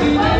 E